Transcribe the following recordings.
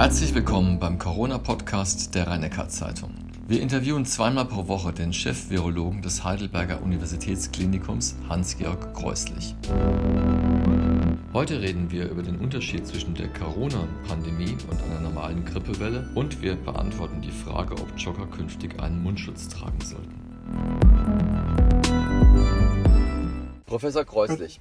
Herzlich willkommen beim Corona-Podcast der rhein zeitung Wir interviewen zweimal pro Woche den Chef-Virologen des Heidelberger Universitätsklinikums Hans-Georg Kreuslich. Heute reden wir über den Unterschied zwischen der Corona-Pandemie und einer normalen Grippewelle und wir beantworten die Frage, ob Jogger künftig einen Mundschutz tragen sollten. Professor Kreuslich,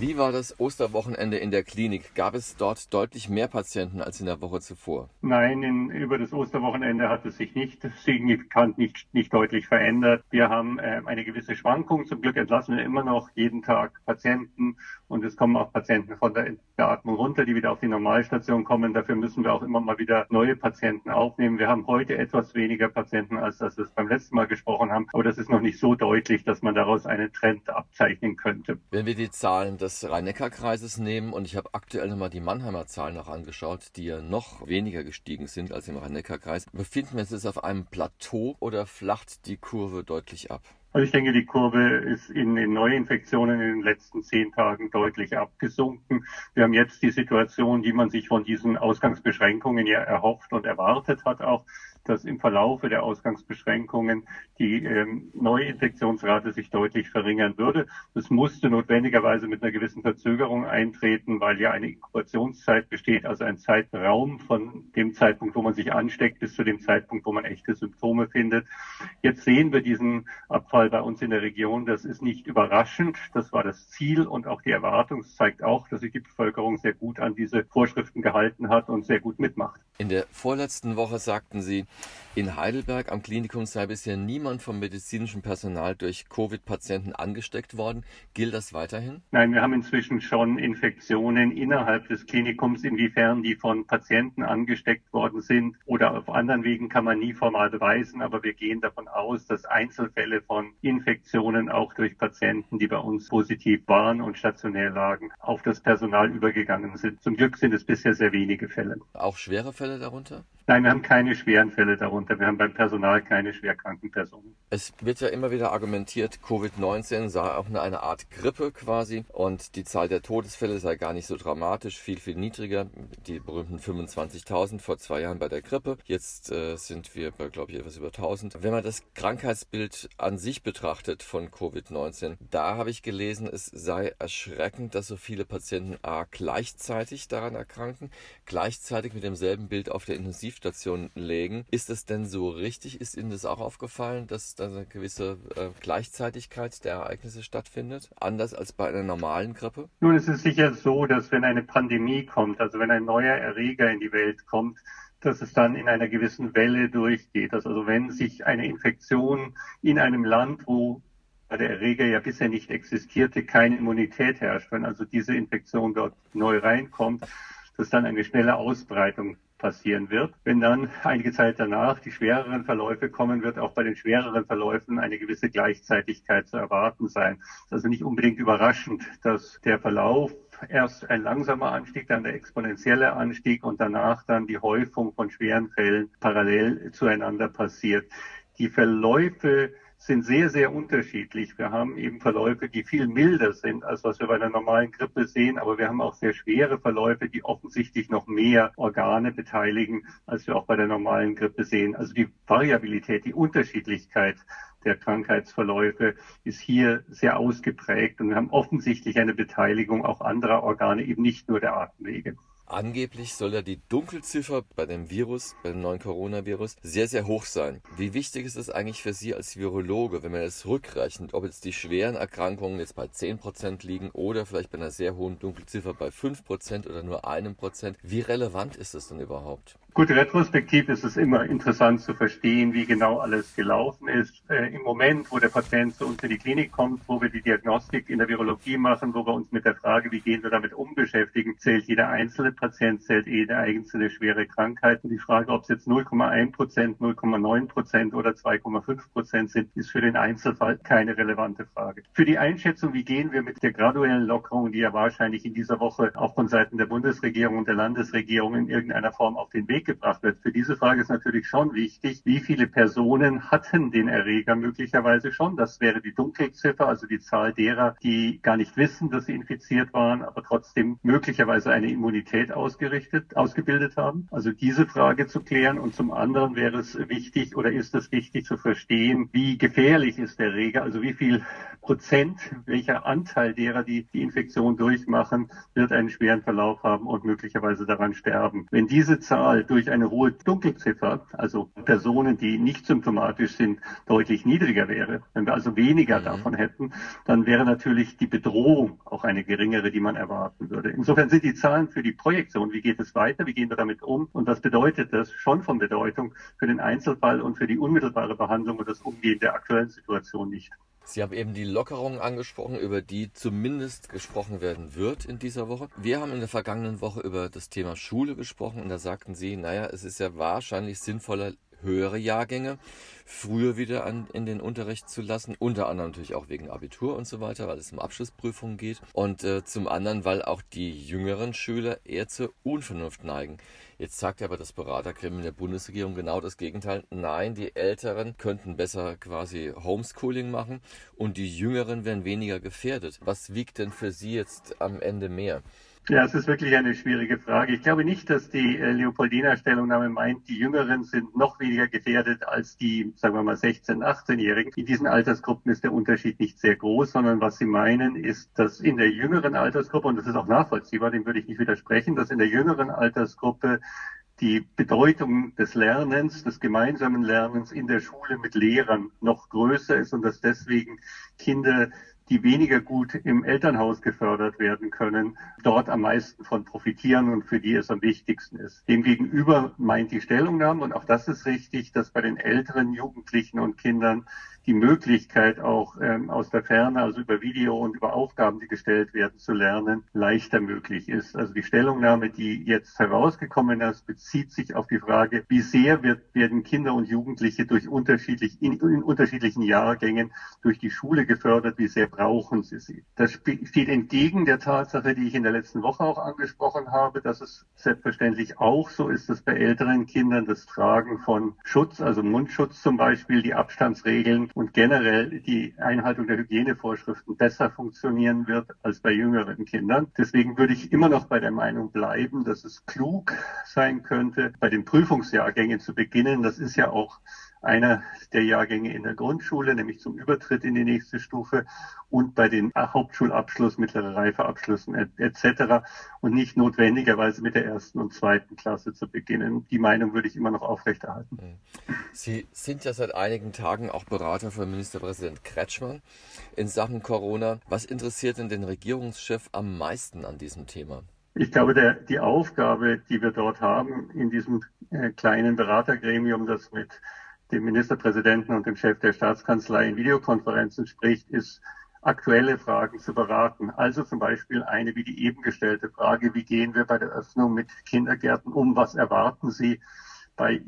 wie war das Osterwochenende in der Klinik? Gab es dort deutlich mehr Patienten als in der Woche zuvor? Nein, in, über das Osterwochenende hat es sich nicht signifikant, nicht, nicht deutlich verändert. Wir haben äh, eine gewisse Schwankung. Zum Glück entlassen wir immer noch jeden Tag Patienten und es kommen auch Patienten von der Beatmung runter, die wieder auf die Normalstation kommen. Dafür müssen wir auch immer mal wieder neue Patienten aufnehmen. Wir haben heute etwas weniger Patienten, als das wir beim letzten Mal gesprochen haben. Aber das ist noch nicht so deutlich, dass man daraus einen Trend abzeichnen könnte. Wenn wir die Zahlen des des Rhein-Neckar-Kreises nehmen und ich habe aktuell nochmal die Mannheimer Zahlen noch angeschaut, die ja noch weniger gestiegen sind als im Rhein-Neckar-Kreis. Befinden wir uns jetzt auf einem Plateau oder flacht die Kurve deutlich ab? Also ich denke, die Kurve ist in den Neuinfektionen in den letzten zehn Tagen deutlich abgesunken. Wir haben jetzt die Situation, die man sich von diesen Ausgangsbeschränkungen ja erhofft und erwartet hat auch, dass im Verlaufe der Ausgangsbeschränkungen die ähm, Neuinfektionsrate sich deutlich verringern würde. Das musste notwendigerweise mit einer gewissen Verzögerung eintreten, weil ja eine Inkubationszeit besteht, also ein Zeitraum von dem Zeitpunkt, wo man sich ansteckt, bis zu dem Zeitpunkt, wo man echte Symptome findet. Jetzt sehen wir diesen Abfall bei uns in der Region. Das ist nicht überraschend. Das war das Ziel und auch die Erwartung. Es zeigt auch, dass sich die Bevölkerung sehr gut an diese Vorschriften gehalten hat und sehr gut mitmacht. In der vorletzten Woche sagten Sie, in Heidelberg am Klinikum sei bisher niemand vom medizinischen Personal durch Covid-Patienten angesteckt worden. Gilt das weiterhin? Nein, wir haben inzwischen schon Infektionen innerhalb des Klinikums. Inwiefern die von Patienten angesteckt worden sind oder auf anderen Wegen kann man nie formal beweisen. Aber wir gehen davon aus, dass Einzelfälle von Infektionen auch durch Patienten, die bei uns positiv waren und stationär lagen, auf das Personal übergegangen sind. Zum Glück sind es bisher sehr wenige Fälle. Auch schwere Fälle darunter? Nein, wir haben keine schweren Fälle darunter. Wir haben beim Personal keine schwerkranken Personen. Es wird ja immer wieder argumentiert, Covid-19 sei auch eine Art Grippe quasi und die Zahl der Todesfälle sei gar nicht so dramatisch, viel, viel niedriger. Die berühmten 25.000 vor zwei Jahren bei der Grippe. Jetzt äh, sind wir bei, glaube ich, etwas über 1000. Wenn man das Krankheitsbild an sich betrachtet von Covid-19, da habe ich gelesen, es sei erschreckend, dass so viele Patienten A gleichzeitig daran erkranken, gleichzeitig mit demselben Bild auf der Intensivstation legen. Ist es denn so richtig? Ist Ihnen das auch aufgefallen, dass da eine gewisse äh, Gleichzeitigkeit der Ereignisse stattfindet? Anders als bei einer normalen Grippe? Nun, es ist sicher so, dass wenn eine Pandemie kommt, also wenn ein neuer Erreger in die Welt kommt, dass es dann in einer gewissen Welle durchgeht. Also wenn sich eine Infektion in einem Land, wo der Erreger ja bisher nicht existierte, keine Immunität herrscht, wenn also diese Infektion dort neu reinkommt, dass dann eine schnelle Ausbreitung passieren wird. Wenn dann einige Zeit danach die schwereren Verläufe kommen, wird auch bei den schwereren Verläufen eine gewisse Gleichzeitigkeit zu erwarten sein. Es ist also nicht unbedingt überraschend, dass der Verlauf erst ein langsamer Anstieg, dann der exponentielle Anstieg und danach dann die Häufung von schweren Fällen parallel zueinander passiert. Die Verläufe sind sehr, sehr unterschiedlich. Wir haben eben Verläufe, die viel milder sind, als was wir bei einer normalen Grippe sehen, aber wir haben auch sehr schwere Verläufe, die offensichtlich noch mehr Organe beteiligen, als wir auch bei der normalen Grippe sehen. Also die Variabilität, die Unterschiedlichkeit der Krankheitsverläufe ist hier sehr ausgeprägt und wir haben offensichtlich eine Beteiligung auch anderer Organe, eben nicht nur der Atemwege. Angeblich soll ja die Dunkelziffer bei dem Virus, beim neuen Coronavirus, sehr, sehr hoch sein. Wie wichtig ist es eigentlich für Sie als Virologe, wenn man es rückrechnet, ob jetzt die schweren Erkrankungen jetzt bei 10% liegen oder vielleicht bei einer sehr hohen Dunkelziffer bei 5% oder nur einem Prozent? Wie relevant ist das denn überhaupt? Gut, retrospektiv ist es immer interessant zu verstehen, wie genau alles gelaufen ist. Äh, Im Moment, wo der Patient zu uns in die Klinik kommt, wo wir die Diagnostik in der Virologie machen, wo wir uns mit der Frage, wie gehen wir damit um, beschäftigen, zählt jeder einzelne Patient, zählt jede einzelne schwere Krankheit. Und die Frage, ob es jetzt 0,1 Prozent, 0,9 Prozent oder 2,5 Prozent sind, ist für den Einzelfall keine relevante Frage. Für die Einschätzung, wie gehen wir mit der graduellen Lockerung, die ja wahrscheinlich in dieser Woche auch von Seiten der Bundesregierung und der Landesregierung in irgendeiner Form auf den Weg gebracht wird. Für diese Frage ist natürlich schon wichtig, wie viele Personen hatten den Erreger möglicherweise schon. Das wäre die Dunkelziffer, also die Zahl derer, die gar nicht wissen, dass sie infiziert waren, aber trotzdem möglicherweise eine Immunität ausgerichtet, ausgebildet haben. Also diese Frage zu klären. Und zum anderen wäre es wichtig oder ist es wichtig zu verstehen, wie gefährlich ist der Erreger, also wie viel Prozent, welcher Anteil derer, die die Infektion durchmachen, wird einen schweren Verlauf haben und möglicherweise daran sterben. Wenn diese Zahl durch eine hohe Dunkelziffer, also Personen, die nicht symptomatisch sind, deutlich niedriger wäre, wenn wir also weniger mhm. davon hätten, dann wäre natürlich die Bedrohung auch eine geringere, die man erwarten würde. Insofern sind die Zahlen für die Projektion, wie geht es weiter, wie gehen wir damit um und was bedeutet das, schon von Bedeutung für den Einzelfall und für die unmittelbare Behandlung und das Umgehen der aktuellen Situation nicht. Sie haben eben die Lockerungen angesprochen, über die zumindest gesprochen werden wird in dieser Woche. Wir haben in der vergangenen Woche über das Thema Schule gesprochen und da sagten Sie, naja, es ist ja wahrscheinlich sinnvoller, höhere Jahrgänge früher wieder an, in den Unterricht zu lassen, unter anderem natürlich auch wegen Abitur und so weiter, weil es um Abschlussprüfungen geht und äh, zum anderen, weil auch die jüngeren Schüler eher zur Unvernunft neigen. Jetzt sagt aber das Beratergremium der Bundesregierung genau das Gegenteil. Nein, die Älteren könnten besser quasi Homeschooling machen und die Jüngeren wären weniger gefährdet. Was wiegt denn für Sie jetzt am Ende mehr? Ja, es ist wirklich eine schwierige Frage. Ich glaube nicht, dass die äh, Leopoldiner Stellungnahme meint, die Jüngeren sind noch weniger gefährdet als die, sagen wir mal, 16-, 18-Jährigen. In diesen Altersgruppen ist der Unterschied nicht sehr groß, sondern was sie meinen, ist, dass in der jüngeren Altersgruppe, und das ist auch nachvollziehbar, dem würde ich nicht widersprechen, dass in der jüngeren Altersgruppe die Bedeutung des Lernens, des gemeinsamen Lernens in der Schule mit Lehrern noch größer ist und dass deswegen Kinder die weniger gut im Elternhaus gefördert werden können, dort am meisten von profitieren und für die es am wichtigsten ist. Demgegenüber meint die Stellungnahme, und auch das ist richtig, dass bei den älteren Jugendlichen und Kindern die Möglichkeit auch ähm, aus der Ferne, also über Video und über Aufgaben, die gestellt werden, zu lernen, leichter möglich ist. Also die Stellungnahme, die jetzt herausgekommen ist, bezieht sich auf die Frage, wie sehr wird, werden Kinder und Jugendliche durch unterschiedlich, in, in unterschiedlichen Jahrgängen durch die Schule gefördert, wie sehr brauchen sie sie. Das steht entgegen der Tatsache, die ich in der letzten Woche auch angesprochen habe, dass es selbstverständlich auch so ist, dass bei älteren Kindern das Tragen von Schutz, also Mundschutz zum Beispiel, die Abstandsregeln und generell die Einhaltung der Hygienevorschriften besser funktionieren wird als bei jüngeren Kindern. Deswegen würde ich immer noch bei der Meinung bleiben, dass es klug sein könnte, bei den Prüfungsjahrgängen zu beginnen. Das ist ja auch einer der Jahrgänge in der Grundschule, nämlich zum Übertritt in die nächste Stufe und bei den Hauptschulabschluss, mittlere Reifeabschlüssen etc. und nicht notwendigerweise mit der ersten und zweiten Klasse zu beginnen. Die Meinung würde ich immer noch aufrechterhalten. Hm. Sie sind ja seit einigen Tagen auch Berater von Ministerpräsident Kretschmann in Sachen Corona. Was interessiert denn den Regierungschef am meisten an diesem Thema? Ich glaube, der, die Aufgabe, die wir dort haben in diesem äh, kleinen Beratergremium, das mit dem Ministerpräsidenten und dem Chef der Staatskanzlei in Videokonferenzen spricht, ist aktuelle Fragen zu beraten. Also zum Beispiel eine wie die eben gestellte Frage, wie gehen wir bei der Öffnung mit Kindergärten um? Was erwarten Sie bei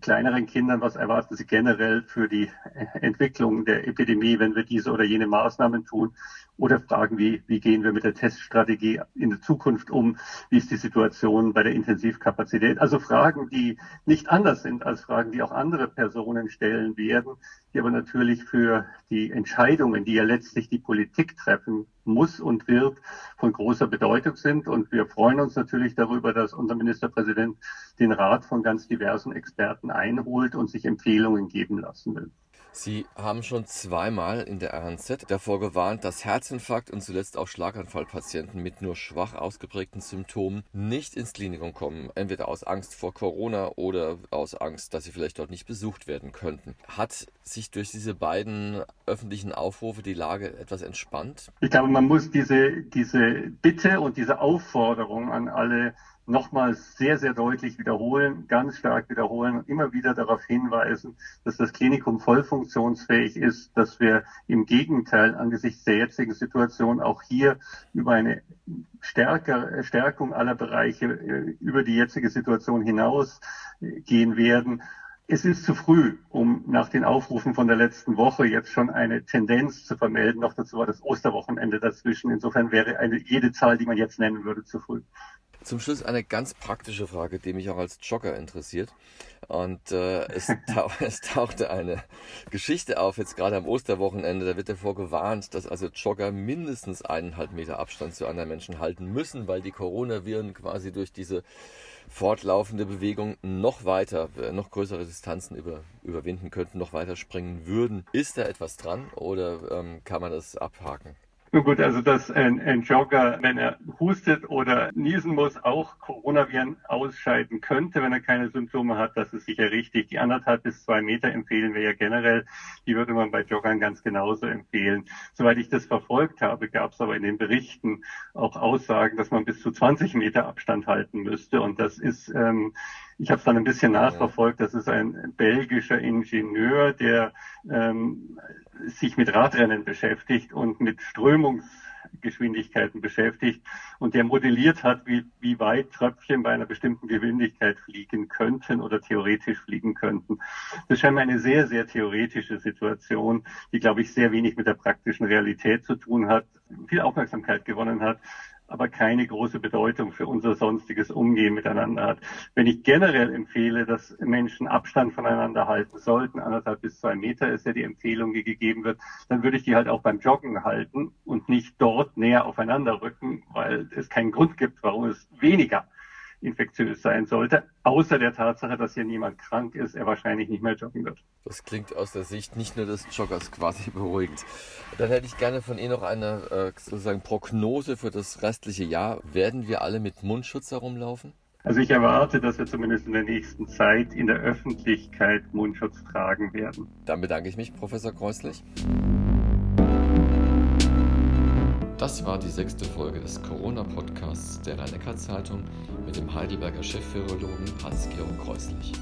kleineren Kindern? Was erwarten Sie generell für die Entwicklung der Epidemie, wenn wir diese oder jene Maßnahmen tun? Oder Fragen wie, wie gehen wir mit der Teststrategie in der Zukunft um? Wie ist die Situation bei der Intensivkapazität? Also Fragen, die nicht anders sind als Fragen, die auch andere Personen stellen werden, die aber natürlich für die Entscheidungen, die ja letztlich die Politik treffen muss und wird, von großer Bedeutung sind. Und wir freuen uns natürlich darüber, dass unser Ministerpräsident den Rat von ganz diversen Experten einholt und sich Empfehlungen geben lassen will. Sie haben schon zweimal in der RNZ davor gewarnt, dass Herzinfarkt und zuletzt auch Schlaganfallpatienten mit nur schwach ausgeprägten Symptomen nicht ins Klinikum kommen, entweder aus Angst vor Corona oder aus Angst, dass sie vielleicht dort nicht besucht werden könnten. Hat sich durch diese beiden öffentlichen Aufrufe die Lage etwas entspannt? Ich glaube, man muss diese, diese Bitte und diese Aufforderung an alle nochmals sehr, sehr deutlich wiederholen, ganz stark wiederholen und immer wieder darauf hinweisen, dass das Klinikum voll funktionsfähig ist, dass wir im Gegenteil angesichts der jetzigen Situation auch hier über eine stärker, Stärkung aller Bereiche äh, über die jetzige Situation hinaus äh, gehen werden. Es ist zu früh, um nach den Aufrufen von der letzten Woche jetzt schon eine Tendenz zu vermelden. Noch dazu war das Osterwochenende dazwischen. Insofern wäre eine, jede Zahl, die man jetzt nennen würde, zu früh. Zum Schluss eine ganz praktische Frage, die mich auch als Jogger interessiert. Und äh, es, tauch, es tauchte eine Geschichte auf, jetzt gerade am Osterwochenende, da wird davor gewarnt, dass also Jogger mindestens eineinhalb Meter Abstand zu anderen Menschen halten müssen, weil die Coronaviren quasi durch diese fortlaufende Bewegung noch weiter, äh, noch größere Distanzen über, überwinden könnten, noch weiter springen würden. Ist da etwas dran oder ähm, kann man das abhaken? Nun gut, also dass ein, ein, Jogger, wenn er hustet oder niesen muss, auch Coronaviren ausscheiden könnte, wenn er keine Symptome hat, das ist sicher richtig. Die anderthalb bis zwei Meter empfehlen wir ja generell. Die würde man bei Joggern ganz genauso empfehlen. Soweit ich das verfolgt habe, gab es aber in den Berichten auch Aussagen, dass man bis zu 20 Meter Abstand halten müsste. Und das ist ähm, ich habe es dann ein bisschen nachverfolgt. Das ist ein belgischer Ingenieur, der ähm, sich mit Radrennen beschäftigt und mit Strömungsgeschwindigkeiten beschäftigt und der modelliert hat, wie, wie weit Tröpfchen bei einer bestimmten Geschwindigkeit fliegen könnten oder theoretisch fliegen könnten. Das scheint mir eine sehr, sehr theoretische Situation, die, glaube ich, sehr wenig mit der praktischen Realität zu tun hat, viel Aufmerksamkeit gewonnen hat aber keine große Bedeutung für unser sonstiges Umgehen miteinander hat. Wenn ich generell empfehle, dass Menschen Abstand voneinander halten sollten, anderthalb bis zwei Meter ist ja die Empfehlung, die gegeben wird, dann würde ich die halt auch beim Joggen halten und nicht dort näher aufeinander rücken, weil es keinen Grund gibt, warum es weniger infektiös sein sollte, außer der Tatsache, dass hier niemand krank ist, er wahrscheinlich nicht mehr joggen wird. Das klingt aus der Sicht nicht nur des Joggers quasi beruhigend. Dann hätte ich gerne von Ihnen noch eine äh, sozusagen Prognose für das restliche Jahr. Werden wir alle mit Mundschutz herumlaufen? Also ich erwarte, dass wir zumindest in der nächsten Zeit in der Öffentlichkeit Mundschutz tragen werden. Dann bedanke ich mich, Professor Kreuslich. Das war die sechste Folge des Corona-Podcasts der rhein zeitung mit dem Heidelberger Chefvirologen Hans-Georg Kreuslich.